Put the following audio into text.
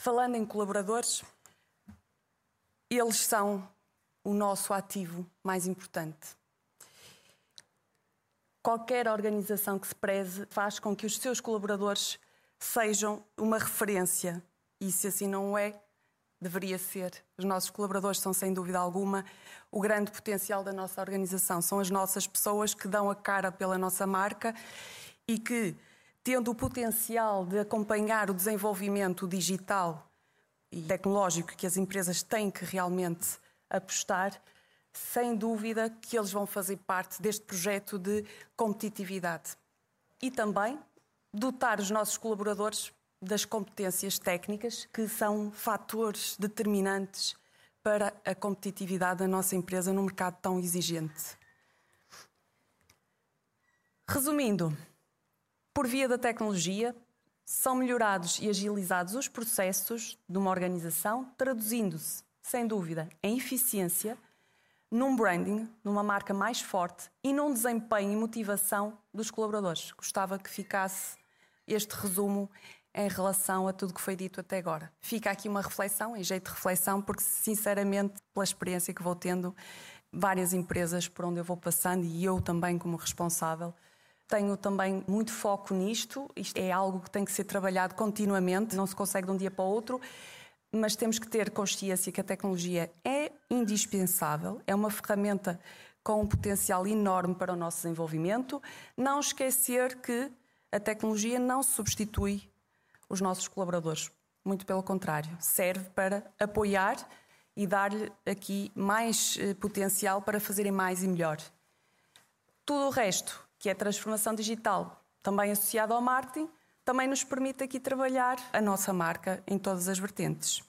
Falando em colaboradores, eles são o nosso ativo mais importante. Qualquer organização que se preze faz com que os seus colaboradores sejam uma referência. E se assim não é, deveria ser. Os nossos colaboradores são, sem dúvida alguma, o grande potencial da nossa organização. São as nossas pessoas que dão a cara pela nossa marca e que, tendo o potencial de acompanhar o desenvolvimento digital e tecnológico que as empresas têm que realmente apostar, sem dúvida que eles vão fazer parte deste projeto de competitividade. E também dotar os nossos colaboradores das competências técnicas, que são fatores determinantes para a competitividade da nossa empresa num mercado tão exigente. Resumindo, por via da tecnologia, são melhorados e agilizados os processos de uma organização, traduzindo-se, sem dúvida, em eficiência, num branding, numa marca mais forte e num desempenho e motivação dos colaboradores. Gostava que ficasse este resumo em relação a tudo que foi dito até agora. Fica aqui uma reflexão, em jeito de reflexão, porque sinceramente, pela experiência que vou tendo, várias empresas por onde eu vou passando e eu também como responsável, tenho também muito foco nisto. Isto é algo que tem que ser trabalhado continuamente, não se consegue de um dia para o outro, mas temos que ter consciência que a tecnologia é indispensável, é uma ferramenta com um potencial enorme para o nosso desenvolvimento. Não esquecer que a tecnologia não substitui os nossos colaboradores. Muito pelo contrário, serve para apoiar e dar-lhe aqui mais eh, potencial para fazerem mais e melhor. Tudo o resto, que é transformação digital, também associado ao marketing, também nos permite aqui trabalhar a nossa marca em todas as vertentes.